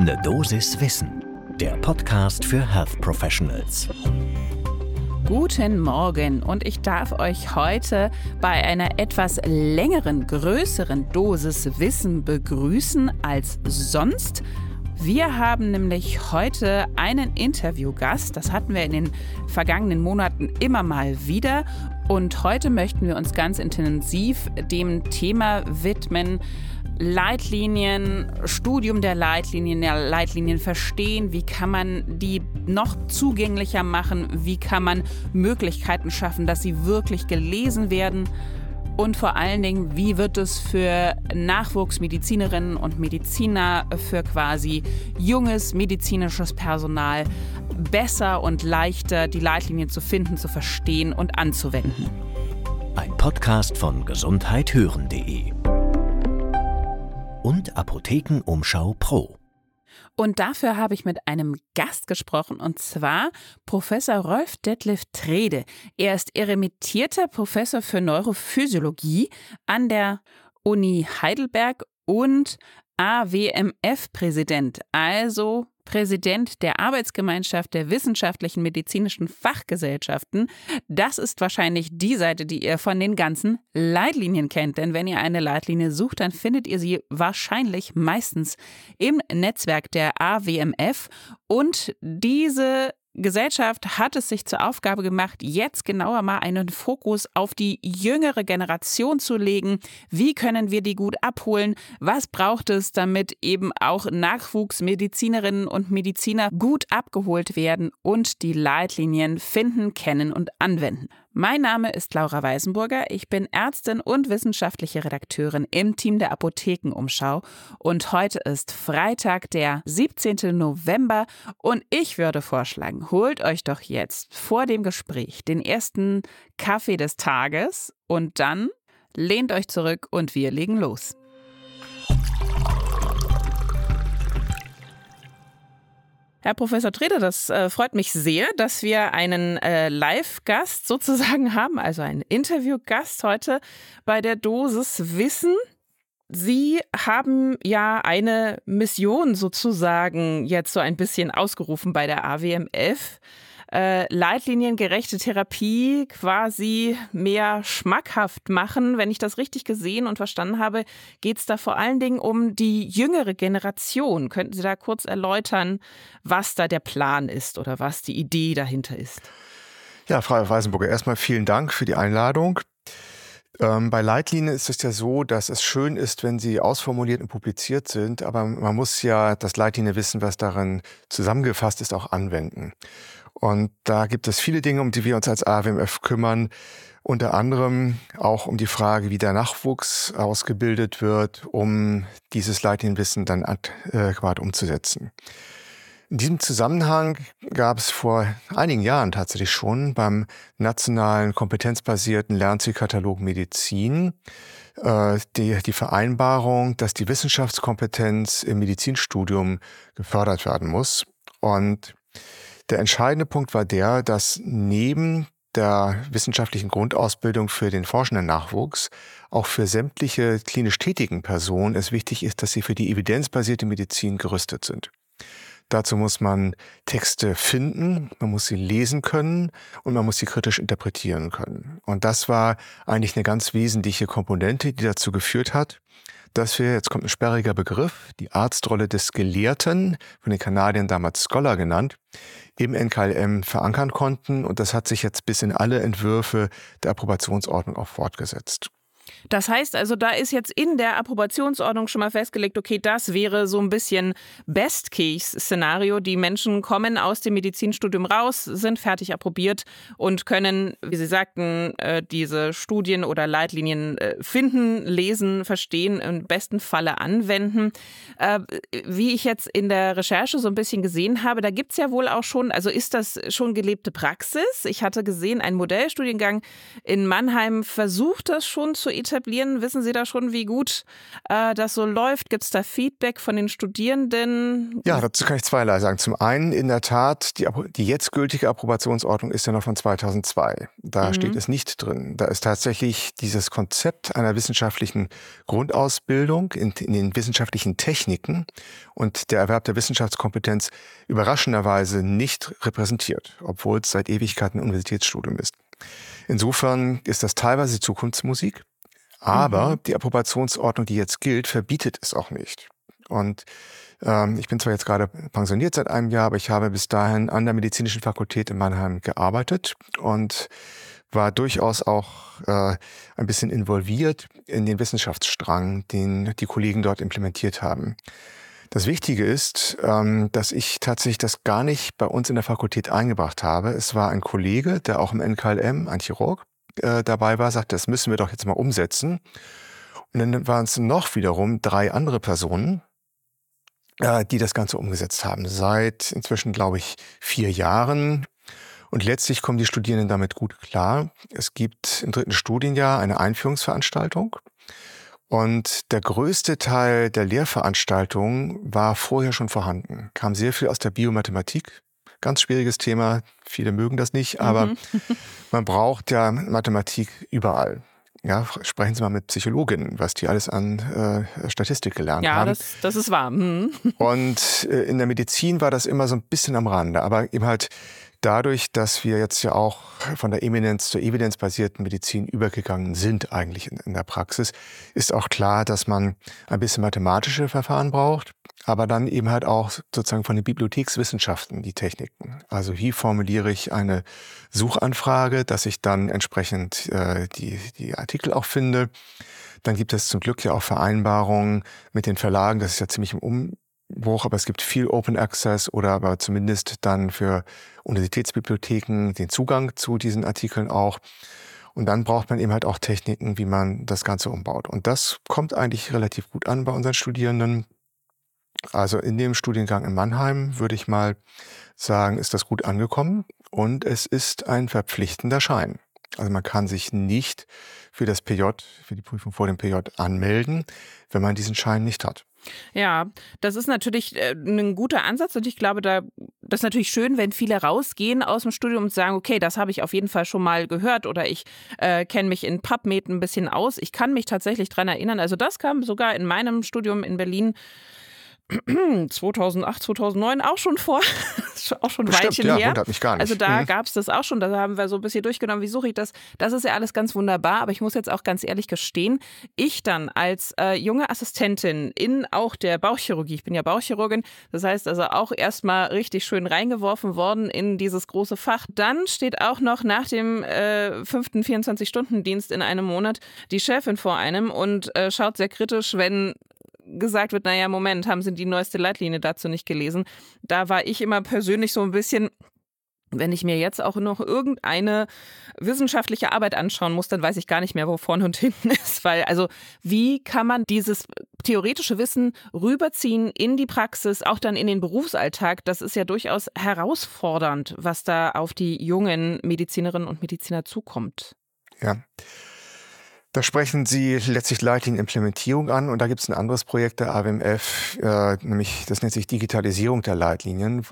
Ne Dosis Wissen, der Podcast für Health Professionals. Guten Morgen. Und ich darf euch heute bei einer etwas längeren, größeren Dosis Wissen begrüßen als sonst. Wir haben nämlich heute einen Interviewgast, das hatten wir in den vergangenen Monaten immer mal wieder. Und heute möchten wir uns ganz intensiv dem Thema widmen, Leitlinien, Studium der Leitlinien, der Leitlinien verstehen, wie kann man die noch zugänglicher machen, wie kann man Möglichkeiten schaffen, dass sie wirklich gelesen werden und vor allen Dingen, wie wird es für Nachwuchsmedizinerinnen und Mediziner, für quasi junges medizinisches Personal besser und leichter die Leitlinien zu finden, zu verstehen und anzuwenden. Ein Podcast von gesundheithören.de und Apothekenumschau Pro. Und dafür habe ich mit einem Gast gesprochen, und zwar Professor Rolf Detlef Trede. Er ist eremitierter Professor für Neurophysiologie an der Uni Heidelberg und AWMF-Präsident, also Präsident der Arbeitsgemeinschaft der wissenschaftlichen medizinischen Fachgesellschaften. Das ist wahrscheinlich die Seite, die ihr von den ganzen Leitlinien kennt. Denn wenn ihr eine Leitlinie sucht, dann findet ihr sie wahrscheinlich meistens im Netzwerk der AWMF. Und diese Gesellschaft hat es sich zur Aufgabe gemacht, jetzt genauer mal einen Fokus auf die jüngere Generation zu legen. Wie können wir die gut abholen? Was braucht es, damit eben auch Nachwuchsmedizinerinnen und Mediziner gut abgeholt werden und die Leitlinien finden, kennen und anwenden? Mein Name ist Laura Weisenburger. Ich bin Ärztin und wissenschaftliche Redakteurin im Team der Apothekenumschau. Und heute ist Freitag, der 17. November. Und ich würde vorschlagen, holt euch doch jetzt vor dem Gespräch den ersten Kaffee des Tages und dann lehnt euch zurück und wir legen los. Herr Professor Trede, das äh, freut mich sehr, dass wir einen äh, Live-Gast sozusagen haben, also einen Interview-Gast heute bei der Dosis Wissen. Sie haben ja eine Mission sozusagen jetzt so ein bisschen ausgerufen bei der AWMF äh, leitliniengerechte Therapie quasi mehr schmackhaft machen. Wenn ich das richtig gesehen und verstanden habe, geht es da vor allen Dingen um die jüngere Generation. Könnten Sie da kurz erläutern, was da der Plan ist oder was die Idee dahinter ist? Ja, Frau Weisenburger, erstmal vielen Dank für die Einladung. Ähm, bei Leitlinien ist es ja so, dass es schön ist, wenn sie ausformuliert und publiziert sind, aber man muss ja das Leitlinienwissen, was darin zusammengefasst ist, auch anwenden. Und da gibt es viele Dinge, um die wir uns als AWMF kümmern. Unter anderem auch um die Frage, wie der Nachwuchs ausgebildet wird, um dieses Leitlinienwissen dann adäquat umzusetzen. In diesem Zusammenhang gab es vor einigen Jahren tatsächlich schon beim nationalen kompetenzbasierten Lernzielkatalog Medizin äh, die, die Vereinbarung, dass die Wissenschaftskompetenz im Medizinstudium gefördert werden muss. Und der entscheidende Punkt war der, dass neben der wissenschaftlichen Grundausbildung für den forschenden Nachwuchs auch für sämtliche klinisch tätigen Personen es wichtig ist, dass sie für die evidenzbasierte Medizin gerüstet sind. Dazu muss man Texte finden, man muss sie lesen können und man muss sie kritisch interpretieren können. Und das war eigentlich eine ganz wesentliche Komponente, die dazu geführt hat, dass wir, jetzt kommt ein sperriger Begriff, die Arztrolle des Gelehrten, von den Kanadiern damals Scholar genannt, im NKLM verankern konnten. Und das hat sich jetzt bis in alle Entwürfe der Approbationsordnung auch fortgesetzt. Das heißt also, da ist jetzt in der Approbationsordnung schon mal festgelegt, okay, das wäre so ein bisschen Best-Case-Szenario. Die Menschen kommen aus dem Medizinstudium raus, sind fertig approbiert und können, wie Sie sagten, äh, diese Studien oder Leitlinien äh, finden, lesen, verstehen, im besten Falle anwenden. Äh, wie ich jetzt in der Recherche so ein bisschen gesehen habe, da gibt es ja wohl auch schon, also ist das schon gelebte Praxis? Ich hatte gesehen, ein Modellstudiengang in Mannheim versucht das schon zu etablieren? Wissen Sie da schon, wie gut äh, das so läuft? Gibt es da Feedback von den Studierenden? Ja, dazu kann ich zweierlei sagen. Zum einen, in der Tat, die, die jetzt gültige Approbationsordnung ist ja noch von 2002. Da mhm. steht es nicht drin. Da ist tatsächlich dieses Konzept einer wissenschaftlichen Grundausbildung in, in den wissenschaftlichen Techniken und der Erwerb der Wissenschaftskompetenz überraschenderweise nicht repräsentiert, obwohl es seit Ewigkeiten ein Universitätsstudium ist. Insofern ist das teilweise Zukunftsmusik, aber mhm. die Approbationsordnung, die jetzt gilt, verbietet es auch nicht. Und ähm, ich bin zwar jetzt gerade pensioniert seit einem Jahr, aber ich habe bis dahin an der medizinischen Fakultät in Mannheim gearbeitet und war durchaus auch äh, ein bisschen involviert in den Wissenschaftsstrang, den die Kollegen dort implementiert haben. Das Wichtige ist, ähm, dass ich tatsächlich das gar nicht bei uns in der Fakultät eingebracht habe. Es war ein Kollege, der auch im NKLM, ein Chirurg, äh, dabei war, sagte, das müssen wir doch jetzt mal umsetzen. Und dann waren es noch wiederum drei andere Personen, äh, die das Ganze umgesetzt haben. Seit inzwischen, glaube ich, vier Jahren. Und letztlich kommen die Studierenden damit gut klar. Es gibt im dritten Studienjahr eine Einführungsveranstaltung. Und der größte Teil der Lehrveranstaltungen war vorher schon vorhanden, kam sehr viel aus der Biomathematik. Ganz schwieriges Thema, viele mögen das nicht, aber mhm. man braucht ja Mathematik überall. Ja, sprechen Sie mal mit Psychologinnen, was die alles an äh, Statistik gelernt ja, haben. Ja, das, das ist wahr. Mhm. Und äh, in der Medizin war das immer so ein bisschen am Rande, aber eben halt dadurch, dass wir jetzt ja auch von der Eminenz zur evidenzbasierten Medizin übergegangen sind, eigentlich in, in, der Praxis, ist auch klar, dass man ein bisschen mathematische Verfahren braucht, aber dann eben halt auch sozusagen von den Bibliothekswissenschaften die Techniken. Also wie formuliere ich eine Suchanfrage, dass ich dann entsprechend äh, die, die Artikel auch finde. Dann gibt es zum Glück ja auch Vereinbarungen mit den Verlagen, das ist ja ziemlich im um Buch, aber es gibt viel Open Access oder aber zumindest dann für Universitätsbibliotheken den Zugang zu diesen Artikeln auch. Und dann braucht man eben halt auch Techniken, wie man das Ganze umbaut. Und das kommt eigentlich relativ gut an bei unseren Studierenden. Also in dem Studiengang in Mannheim würde ich mal sagen, ist das gut angekommen und es ist ein verpflichtender Schein. Also man kann sich nicht für das PJ, für die Prüfung vor dem PJ anmelden, wenn man diesen Schein nicht hat. Ja, das ist natürlich äh, ein guter Ansatz und ich glaube, da das ist natürlich schön, wenn viele rausgehen aus dem Studium und sagen, okay, das habe ich auf jeden Fall schon mal gehört oder ich äh, kenne mich in PubMed ein bisschen aus. Ich kann mich tatsächlich daran erinnern. Also das kam sogar in meinem Studium in Berlin 2008, 2009 auch schon vor, auch schon ein Weilchen ja, her. Mich gar nicht. Also da mhm. gab es das auch schon, da haben wir so ein bisschen durchgenommen, wie suche ich das. Das ist ja alles ganz wunderbar, aber ich muss jetzt auch ganz ehrlich gestehen, ich dann als äh, junge Assistentin in auch der Bauchchirurgie, ich bin ja Bauchchirurgin, das heißt also auch erstmal richtig schön reingeworfen worden in dieses große Fach. Dann steht auch noch nach dem äh, fünften 24-Stunden-Dienst in einem Monat die Chefin vor einem und äh, schaut sehr kritisch, wenn gesagt wird, naja, Moment, haben Sie die neueste Leitlinie dazu nicht gelesen? Da war ich immer persönlich so ein bisschen, wenn ich mir jetzt auch noch irgendeine wissenschaftliche Arbeit anschauen muss, dann weiß ich gar nicht mehr, wo vorne und hinten ist. Weil, also, wie kann man dieses theoretische Wissen rüberziehen in die Praxis, auch dann in den Berufsalltag? Das ist ja durchaus herausfordernd, was da auf die jungen Medizinerinnen und Mediziner zukommt. Ja. Da sprechen Sie letztlich Leitlinienimplementierung an und da gibt es ein anderes Projekt der AWMF, äh, nämlich das nennt sich Digitalisierung der Leitlinien.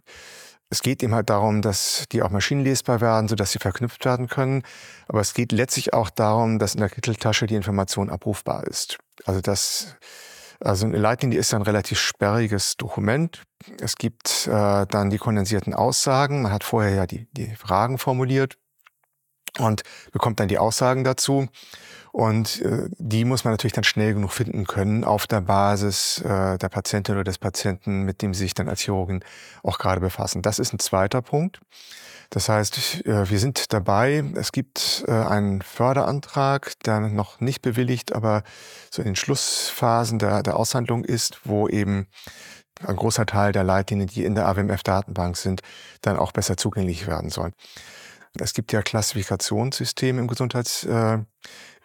Es geht eben halt darum, dass die auch maschinenlesbar werden, sodass sie verknüpft werden können. Aber es geht letztlich auch darum, dass in der Kitteltasche die Information abrufbar ist. Also das, also eine Leitlinie ist ein relativ sperriges Dokument. Es gibt äh, dann die kondensierten Aussagen. Man hat vorher ja die, die Fragen formuliert und bekommt dann die Aussagen dazu. Und äh, die muss man natürlich dann schnell genug finden können auf der Basis äh, der Patientin oder des Patienten, mit dem Sie sich dann als Chirurgin auch gerade befassen. Das ist ein zweiter Punkt. Das heißt, äh, wir sind dabei. Es gibt äh, einen Förderantrag, der noch nicht bewilligt, aber so in den Schlussphasen der, der Aushandlung ist, wo eben ein großer Teil der Leitlinien, die in der AWMF-Datenbank sind, dann auch besser zugänglich werden sollen. Es gibt ja Klassifikationssysteme im Gesundheitswesen,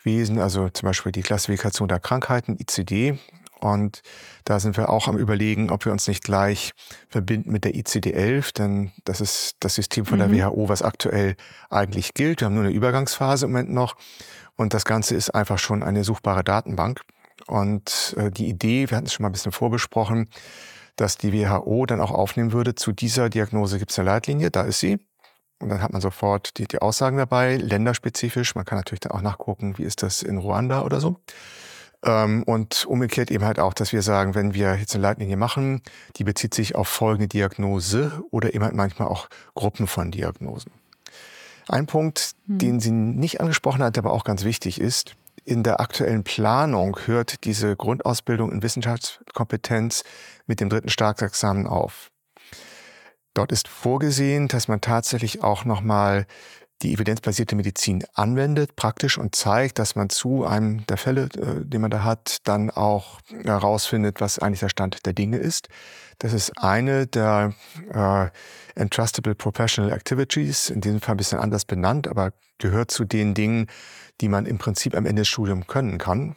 Wesen, also zum Beispiel die Klassifikation der Krankheiten, ICD. Und da sind wir auch am Überlegen, ob wir uns nicht gleich verbinden mit der ICD-11, denn das ist das System von der mhm. WHO, was aktuell eigentlich gilt. Wir haben nur eine Übergangsphase im Moment noch. Und das Ganze ist einfach schon eine suchbare Datenbank. Und äh, die Idee, wir hatten es schon mal ein bisschen vorbesprochen, dass die WHO dann auch aufnehmen würde, zu dieser Diagnose gibt es eine Leitlinie, da ist sie. Und dann hat man sofort die, die Aussagen dabei, länderspezifisch. Man kann natürlich dann auch nachgucken, wie ist das in Ruanda oder so. Ähm, und umgekehrt eben halt auch, dass wir sagen, wenn wir jetzt eine Leitlinie machen, die bezieht sich auf folgende Diagnose oder eben halt manchmal auch Gruppen von Diagnosen. Ein Punkt, hm. den sie nicht angesprochen hat, der aber auch ganz wichtig ist, in der aktuellen Planung hört diese Grundausbildung in Wissenschaftskompetenz mit dem dritten Staatsexamen auf. Dort ist vorgesehen, dass man tatsächlich auch nochmal die evidenzbasierte Medizin anwendet, praktisch und zeigt, dass man zu einem der Fälle, äh, den man da hat, dann auch herausfindet, was eigentlich der Stand der Dinge ist. Das ist eine der äh, Entrustable Professional Activities, in diesem Fall ein bisschen anders benannt, aber gehört zu den Dingen, die man im Prinzip am Ende des Studiums können kann.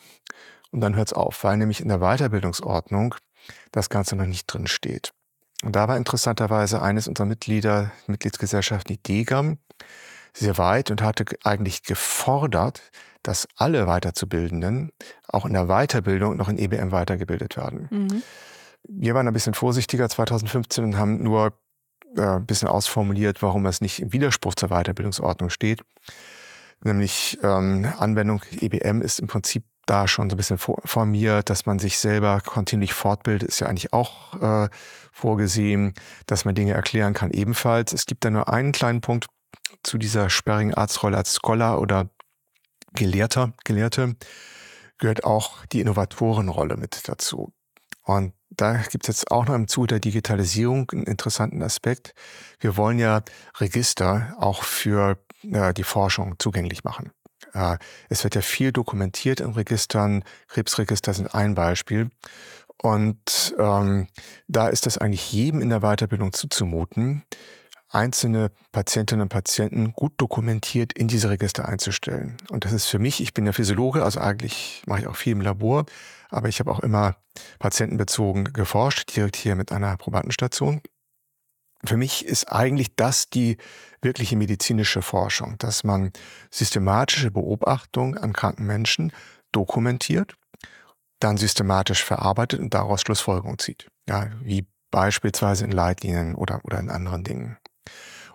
Und dann hört es auf, weil nämlich in der Weiterbildungsordnung das Ganze noch nicht drin steht. Und da war interessanterweise eines unserer Mitglieder, Mitgliedsgesellschaft, die DEGAM, sehr weit und hatte eigentlich gefordert, dass alle Weiterzubildenden auch in der Weiterbildung noch in EBM weitergebildet werden. Mhm. Wir waren ein bisschen vorsichtiger 2015 und haben nur äh, ein bisschen ausformuliert, warum es nicht im Widerspruch zur Weiterbildungsordnung steht. Nämlich ähm, Anwendung EBM ist im Prinzip da schon so ein bisschen formiert, dass man sich selber kontinuierlich fortbildet, ist ja eigentlich auch äh, vorgesehen, dass man Dinge erklären kann ebenfalls. Es gibt da nur einen kleinen Punkt, zu dieser sperrigen Arztrolle als Scholar oder Gelehrter, Gelehrte gehört auch die Innovatorenrolle mit dazu. Und da gibt es jetzt auch noch im Zuge der Digitalisierung einen interessanten Aspekt. Wir wollen ja Register auch für äh, die Forschung zugänglich machen. Äh, es wird ja viel dokumentiert in Registern. Krebsregister sind ein Beispiel. Und ähm, da ist das eigentlich jedem in der Weiterbildung zuzumuten, einzelne Patientinnen und Patienten gut dokumentiert in diese Register einzustellen. Und das ist für mich, ich bin ja Physiologe, also eigentlich mache ich auch viel im Labor, aber ich habe auch immer patientenbezogen geforscht, direkt hier mit einer Probandenstation. Für mich ist eigentlich das die wirkliche medizinische Forschung, dass man systematische Beobachtung an kranken Menschen dokumentiert, dann systematisch verarbeitet und daraus Schlussfolgerungen zieht. Ja, wie beispielsweise in Leitlinien oder, oder in anderen Dingen.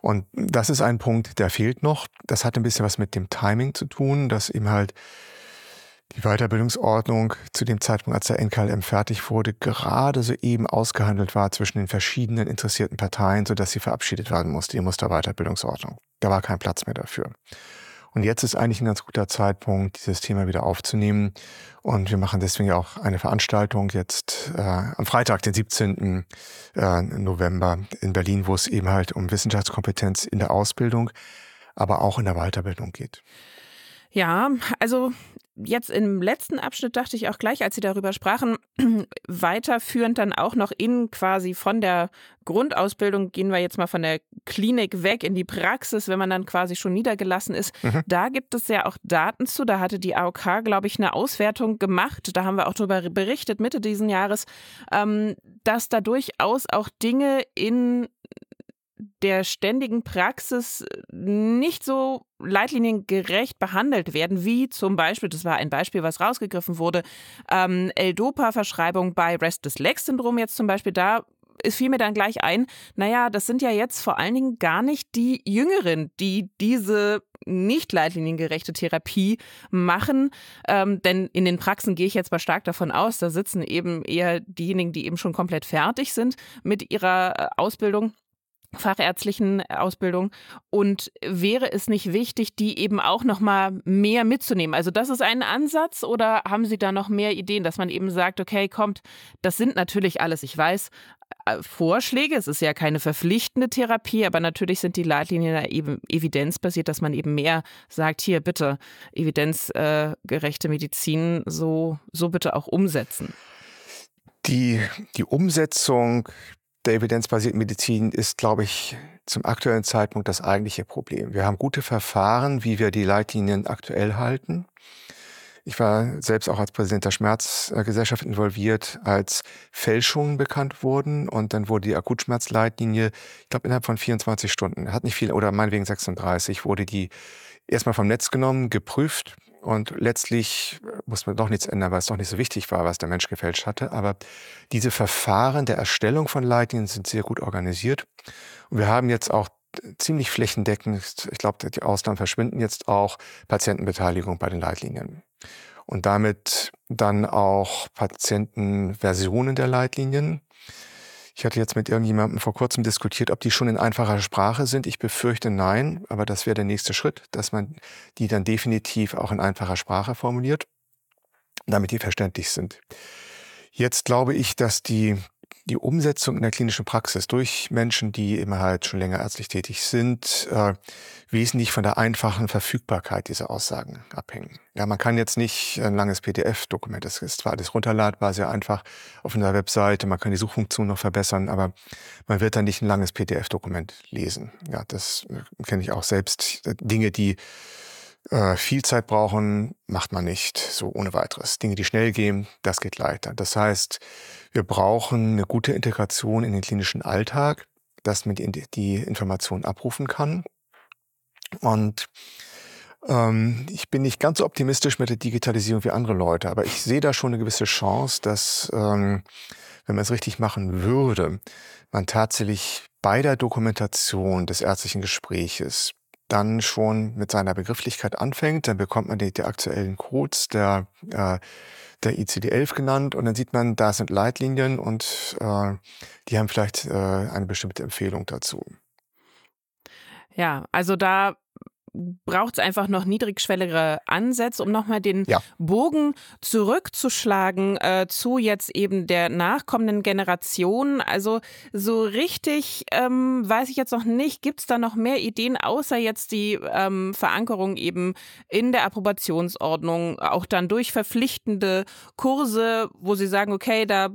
Und das ist ein Punkt, der fehlt noch. Das hat ein bisschen was mit dem Timing zu tun, dass eben halt die Weiterbildungsordnung zu dem Zeitpunkt, als der NKLM fertig wurde, gerade so eben ausgehandelt war zwischen den verschiedenen interessierten Parteien, sodass sie verabschiedet werden musste, die Musterweiterbildungsordnung. Da war kein Platz mehr dafür. Und jetzt ist eigentlich ein ganz guter Zeitpunkt, dieses Thema wieder aufzunehmen. Und wir machen deswegen auch eine Veranstaltung jetzt äh, am Freitag, den 17. Äh, November in Berlin, wo es eben halt um Wissenschaftskompetenz in der Ausbildung, aber auch in der Weiterbildung geht. Ja, also jetzt im letzten Abschnitt dachte ich auch gleich, als Sie darüber sprachen, weiterführend dann auch noch in quasi von der Grundausbildung, gehen wir jetzt mal von der Klinik weg in die Praxis, wenn man dann quasi schon niedergelassen ist. Mhm. Da gibt es ja auch Daten zu. Da hatte die AOK, glaube ich, eine Auswertung gemacht. Da haben wir auch darüber berichtet, Mitte diesen Jahres, ähm, dass da durchaus auch Dinge in der ständigen Praxis äh, nicht so leitliniengerecht behandelt werden, wie zum Beispiel, das war ein Beispiel, was rausgegriffen wurde, ähm, L-Dopa-Verschreibung bei Restless-Leg-Syndrom jetzt zum Beispiel, da es fiel mir dann gleich ein, naja, das sind ja jetzt vor allen Dingen gar nicht die Jüngeren, die diese nicht leitliniengerechte Therapie machen. Ähm, denn in den Praxen gehe ich jetzt mal stark davon aus, da sitzen eben eher diejenigen, die eben schon komplett fertig sind mit ihrer äh, Ausbildung fachärztlichen Ausbildung und wäre es nicht wichtig, die eben auch noch mal mehr mitzunehmen? Also das ist ein Ansatz oder haben Sie da noch mehr Ideen, dass man eben sagt, okay, kommt, das sind natürlich alles, ich weiß, äh, Vorschläge, es ist ja keine verpflichtende Therapie, aber natürlich sind die Leitlinien eben evidenzbasiert, dass man eben mehr sagt, hier bitte evidenzgerechte Medizin so, so bitte auch umsetzen. Die, die Umsetzung der evidenzbasierten Medizin ist, glaube ich, zum aktuellen Zeitpunkt das eigentliche Problem. Wir haben gute Verfahren, wie wir die Leitlinien aktuell halten. Ich war selbst auch als Präsident der Schmerzgesellschaft involviert, als Fälschungen bekannt wurden und dann wurde die Akutschmerzleitlinie, ich glaube innerhalb von 24 Stunden, hat nicht viel, oder meinetwegen 36, wurde die erstmal vom Netz genommen, geprüft Und letztlich muss man doch nichts ändern, weil es doch nicht so wichtig war, was der Mensch gefälscht hatte. Aber diese Verfahren der Erstellung von Leitlinien sind sehr gut organisiert. Und wir haben jetzt auch ziemlich flächendeckend, ich glaube, die Ausnahmen verschwinden jetzt auch, Patientenbeteiligung bei den Leitlinien. Und damit dann auch Patientenversionen der Leitlinien. Ich hatte jetzt mit irgendjemandem vor kurzem diskutiert, ob die schon in einfacher Sprache sind. Ich befürchte nein, aber das wäre der nächste Schritt, dass man die dann definitiv auch in einfacher Sprache formuliert, damit die verständlich sind. Jetzt glaube ich, dass die die Umsetzung in der klinischen Praxis durch Menschen, die immer halt schon länger ärztlich tätig sind, äh, wesentlich von der einfachen Verfügbarkeit dieser Aussagen abhängen. Ja, man kann jetzt nicht ein langes PDF-Dokument, das ist zwar alles runterladbar, sehr einfach auf einer Webseite, man kann die Suchfunktion noch verbessern, aber man wird dann nicht ein langes PDF-Dokument lesen. Ja, das äh, kenne ich auch selbst. Dinge, die äh, viel Zeit brauchen, macht man nicht so ohne weiteres. Dinge, die schnell gehen, das geht leichter. Das heißt, wir brauchen eine gute Integration in den klinischen Alltag, dass man die, die Informationen abrufen kann. Und ähm, ich bin nicht ganz so optimistisch mit der Digitalisierung wie andere Leute, aber ich sehe da schon eine gewisse Chance, dass, ähm, wenn man es richtig machen würde, man tatsächlich bei der Dokumentation des ärztlichen Gespräches dann schon mit seiner Begrifflichkeit anfängt, dann bekommt man die, die aktuellen Codes der, äh, der ICD-11 genannt und dann sieht man, da sind Leitlinien und äh, die haben vielleicht äh, eine bestimmte Empfehlung dazu. Ja, also da braucht es einfach noch niedrigschwelligere Ansätze, um nochmal den ja. Bogen zurückzuschlagen äh, zu jetzt eben der nachkommenden Generation. Also so richtig ähm, weiß ich jetzt noch nicht, gibt es da noch mehr Ideen, außer jetzt die ähm, Verankerung eben in der Approbationsordnung, auch dann durch verpflichtende Kurse, wo Sie sagen, okay, da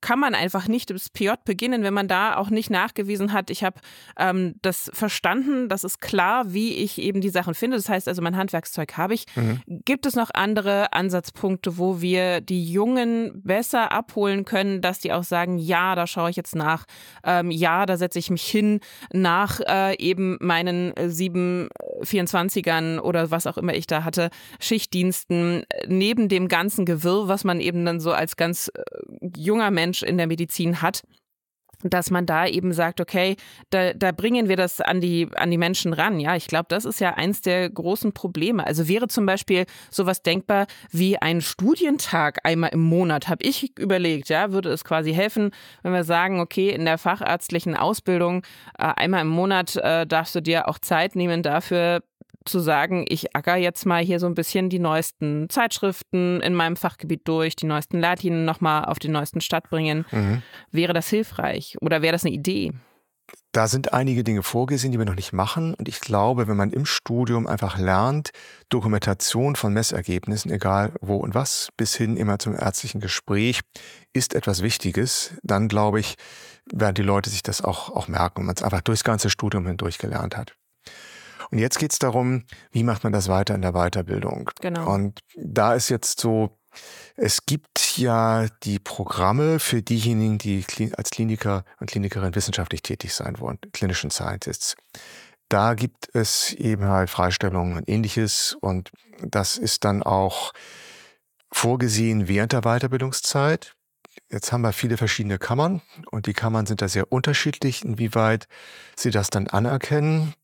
kann man einfach nicht das PJ beginnen, wenn man da auch nicht nachgewiesen hat, ich habe ähm, das verstanden, das ist klar, wie ich eben die Sachen finde. Das heißt also, mein Handwerkszeug habe ich. Mhm. Gibt es noch andere Ansatzpunkte, wo wir die Jungen besser abholen können, dass die auch sagen, ja, da schaue ich jetzt nach, ähm, ja, da setze ich mich hin nach äh, eben meinen 724ern oder was auch immer ich da hatte, Schichtdiensten, neben dem ganzen Gewirr, was man eben dann so als ganz äh, junger Mensch Mensch in der Medizin hat dass man da eben sagt, okay, da, da bringen wir das an die, an die Menschen ran. Ja, ich glaube, das ist ja eins der großen Probleme. Also wäre zum Beispiel sowas denkbar wie ein Studientag einmal im Monat, habe ich überlegt, ja, würde es quasi helfen, wenn wir sagen, okay, in der fachärztlichen Ausbildung äh, einmal im Monat äh, darfst du dir auch Zeit nehmen dafür, zu sagen, ich acker jetzt mal hier so ein bisschen die neuesten Zeitschriften in meinem Fachgebiet durch, die neuesten Leitlinien nochmal auf den neuesten Stand bringen. Mhm. Wäre das hilfreich oder wäre das eine Idee? Da sind einige Dinge vorgesehen, die wir noch nicht machen. Und ich glaube, wenn man im Studium einfach lernt, Dokumentation von Messergebnissen, egal wo und was, bis hin immer zum ärztlichen Gespräch, ist etwas Wichtiges, dann glaube ich, werden die Leute sich das auch, auch merken und man es einfach durchs ganze Studium hindurch gelernt hat. Und jetzt geht es darum, wie macht man das weiter in der Weiterbildung? Genau. Und da ist jetzt so, es gibt ja die Programme für diejenigen, die als Kliniker und Klinikerin wissenschaftlich tätig sein wollen, klinischen Scientists. Da gibt es eben halt Freistellungen und ähnliches und das ist dann auch vorgesehen während der Weiterbildungszeit. Jetzt haben wir viele verschiedene Kammern und die Kammern sind da sehr unterschiedlich, inwieweit sie das dann anerkennen.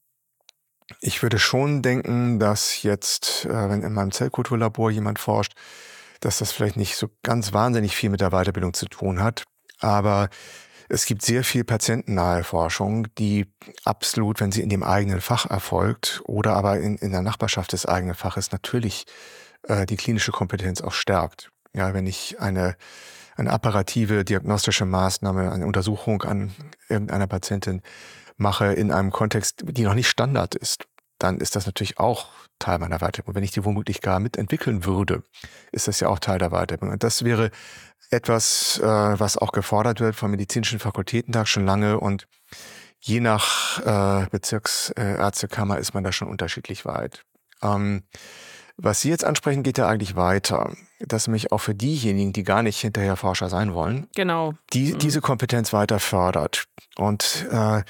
Ich würde schon denken, dass jetzt, äh, wenn in meinem Zellkulturlabor jemand forscht, dass das vielleicht nicht so ganz wahnsinnig viel mit der Weiterbildung zu tun hat. Aber es gibt sehr viel patientennahe Forschung, die absolut, wenn sie in dem eigenen Fach erfolgt oder aber in, in der Nachbarschaft des eigenen Faches natürlich äh, die klinische Kompetenz auch stärkt. Ja, wenn ich eine, eine apparative diagnostische Maßnahme, eine Untersuchung an irgendeiner Patientin mache in einem Kontext, die noch nicht Standard ist, dann ist das natürlich auch Teil meiner Weiterbildung. Wenn ich die womöglich gar mitentwickeln würde, ist das ja auch Teil der Weiterbildung. Und das wäre etwas, äh, was auch gefordert wird vom medizinischen Fakultätentag schon lange und je nach äh, Bezirksärztekammer ist man da schon unterschiedlich weit. Ähm, Was Sie jetzt ansprechen, geht ja eigentlich weiter. Dass nämlich auch für diejenigen, die gar nicht hinterher Forscher sein wollen, genau. die, mhm. diese Kompetenz weiter fördert. Und äh,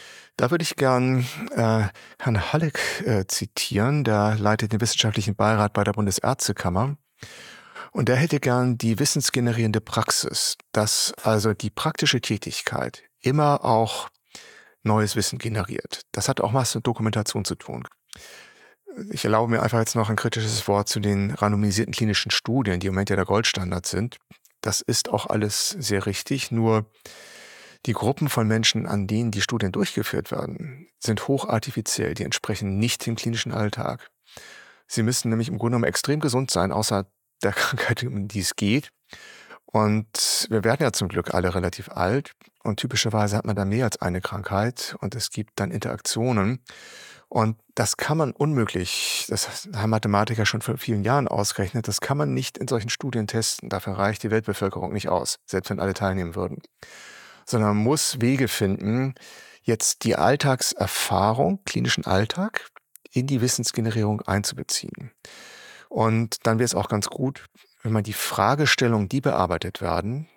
da würde ich gern äh, Herrn Halleck äh, zitieren, der leitet den wissenschaftlichen Beirat bei der Bundesärztekammer. Und der hätte gern die wissensgenerierende Praxis, dass also die praktische Tätigkeit immer auch neues Wissen generiert. Das hat auch was mit Dokumentation zu tun. Ich erlaube mir einfach jetzt noch ein kritisches Wort zu den randomisierten klinischen Studien, die im Moment ja der Goldstandard sind. Das ist auch alles sehr richtig, nur die Gruppen von Menschen, an denen die Studien durchgeführt werden, sind hochartifiziell, die entsprechen nicht dem klinischen Alltag. Sie müssen nämlich im Grunde genommen extrem gesund sein, außer der Krankheit, um die es geht. Und wir werden ja zum Glück alle relativ alt und typischerweise hat man da mehr als eine Krankheit und es gibt dann Interaktionen. Und das kann man unmöglich, das haben Mathematiker schon vor vielen Jahren ausgerechnet, das kann man nicht in solchen Studien testen. Dafür reicht die Weltbevölkerung nicht aus, selbst wenn alle teilnehmen würden. Sondern muss Wege finden, jetzt die Alltagserfahrung, klinischen Alltag, in die Wissensgenerierung einzubeziehen. Und dann wäre es auch ganz gut, wenn man die Fragestellungen, die bearbeitet werden,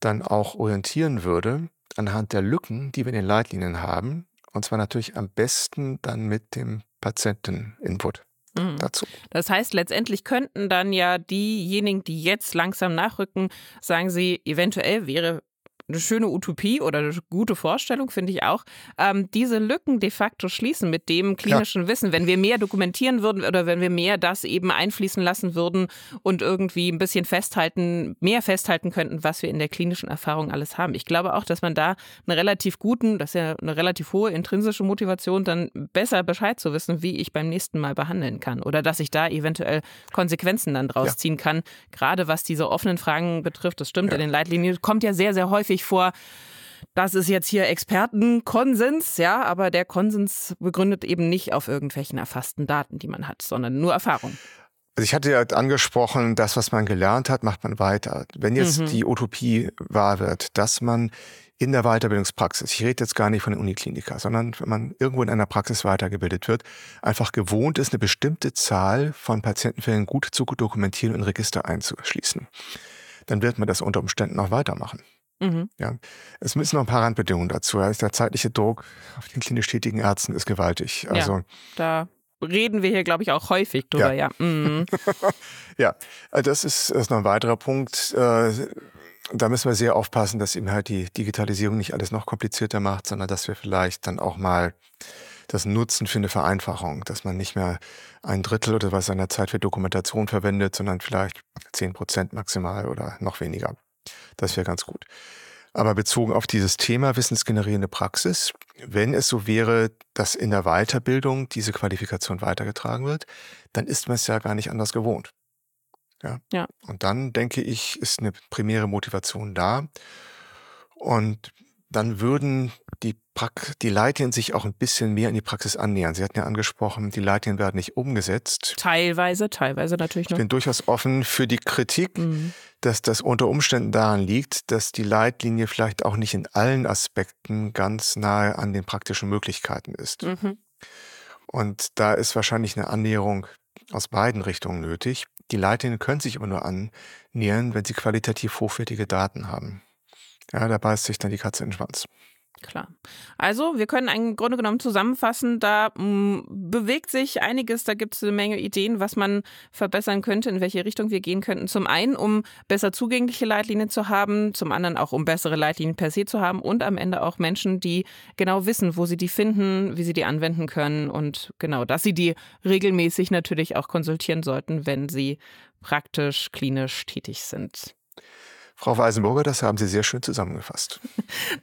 dann auch orientieren würde anhand der Lücken, die wir in den Leitlinien haben. Und zwar natürlich am besten dann mit dem Patienteninput mhm. dazu. Das heißt, letztendlich könnten dann ja diejenigen, die jetzt langsam nachrücken, sagen sie, eventuell wäre eine schöne Utopie oder eine gute Vorstellung, finde ich auch, ähm, diese Lücken de facto schließen mit dem klinischen ja. Wissen. Wenn wir mehr dokumentieren würden oder wenn wir mehr das eben einfließen lassen würden und irgendwie ein bisschen festhalten, mehr festhalten könnten, was wir in der klinischen Erfahrung alles haben. Ich glaube auch, dass man da einen relativ guten, das ist ja eine relativ hohe intrinsische Motivation, dann besser Bescheid zu wissen, wie ich beim nächsten Mal behandeln kann oder dass ich da eventuell Konsequenzen dann draus ja. ziehen kann. Gerade was diese offenen Fragen betrifft, das stimmt, ja. in den Leitlinien kommt ja sehr, sehr häufig vor, das ist jetzt hier Expertenkonsens, ja, aber der Konsens begründet eben nicht auf irgendwelchen erfassten Daten, die man hat, sondern nur Erfahrung. Also ich hatte ja angesprochen, das, was man gelernt hat, macht man weiter. Wenn jetzt mhm. die Utopie wahr wird, dass man in der Weiterbildungspraxis, ich rede jetzt gar nicht von der Uniklinika, sondern wenn man irgendwo in einer Praxis weitergebildet wird, einfach gewohnt ist, eine bestimmte Zahl von Patientenfällen gut zu dokumentieren und Register einzuschließen, dann wird man das unter Umständen auch weitermachen. Mhm. Ja. Es müssen noch ein paar Randbedingungen dazu. Der zeitliche Druck auf den klinisch tätigen Ärzten ist gewaltig. Also, ja, da reden wir hier, glaube ich, auch häufig drüber, ja. Ja, mhm. ja also das ist, das ist noch ein weiterer Punkt. Äh, da müssen wir sehr aufpassen, dass eben halt die Digitalisierung nicht alles noch komplizierter macht, sondern dass wir vielleicht dann auch mal das nutzen für eine Vereinfachung, dass man nicht mehr ein Drittel oder was seiner Zeit für Dokumentation verwendet, sondern vielleicht zehn Prozent maximal oder noch weniger. Das wäre ganz gut. Aber bezogen auf dieses Thema wissensgenerierende Praxis, wenn es so wäre, dass in der Weiterbildung diese Qualifikation weitergetragen wird, dann ist man es ja gar nicht anders gewohnt. Ja. ja. Und dann denke ich, ist eine primäre Motivation da. Und dann würden die, Prax die Leitlinien sich auch ein bisschen mehr in die Praxis annähern. Sie hatten ja angesprochen, die Leitlinien werden nicht umgesetzt. Teilweise, teilweise natürlich noch. Ich bin durchaus offen für die Kritik, mhm. dass das unter Umständen daran liegt, dass die Leitlinie vielleicht auch nicht in allen Aspekten ganz nahe an den praktischen Möglichkeiten ist. Mhm. Und da ist wahrscheinlich eine Annäherung aus beiden Richtungen nötig. Die Leitlinien können sich aber nur annähern, wenn sie qualitativ hochwertige Daten haben. Ja, da beißt sich dann die Katze in den Schwanz. Klar. Also, wir können im Grunde genommen zusammenfassen, da mh, mm, bewegt sich einiges, da gibt es eine Menge Ideen, was man verbessern könnte, in welche Richtung wir gehen könnten. Zum einen, um besser zugängliche Leitlinien zu haben, zum anderen auch, um bessere Leitlinien per se zu haben und am Ende auch Menschen, die genau wissen, wo sie die finden, wie sie die anwenden können und genau, dass sie die regelmäßig natürlich auch konsultieren sollten, wenn sie praktisch klinisch tätig sind. Frau Weisenburger, das haben Sie sehr schön zusammengefasst.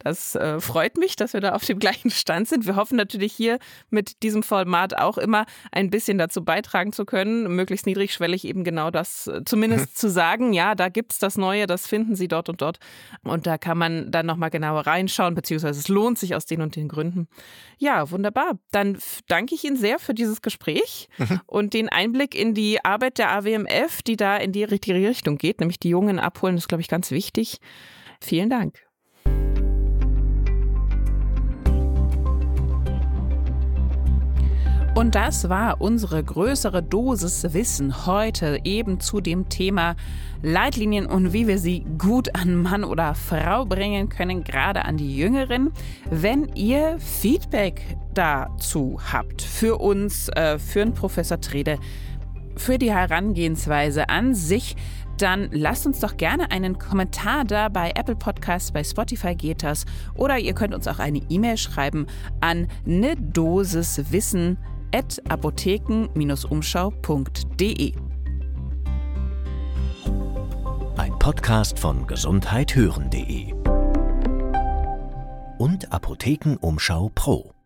Das äh, freut mich, dass wir da auf dem gleichen Stand sind. Wir hoffen natürlich hier mit diesem Format auch immer ein bisschen dazu beitragen zu können, möglichst niedrigschwellig eben genau das äh, zumindest zu sagen. Ja, da gibt es das Neue, das finden Sie dort und dort. Und da kann man dann nochmal genauer reinschauen, beziehungsweise es lohnt sich aus den und den Gründen. Ja, wunderbar. Dann danke ich Ihnen sehr für dieses Gespräch mhm. und den Einblick in die Arbeit der AWMF, die da in die richtige Richtung geht, nämlich die Jungen abholen, das ist, glaube ich, ganz wichtig. Vielen Dank. Und das war unsere größere Dosis Wissen heute eben zu dem Thema Leitlinien und wie wir sie gut an Mann oder Frau bringen können, gerade an die Jüngeren. Wenn ihr Feedback dazu habt für uns, äh, für einen Professor Trede, für die Herangehensweise an sich, dann lasst uns doch gerne einen Kommentar da bei Apple Podcasts, bei Spotify geht das. Oder ihr könnt uns auch eine E-Mail schreiben an ne Dosis Wissen at apotheken-umschau.de. Ein Podcast von gesundheithören.de und Apothekenumschau Pro.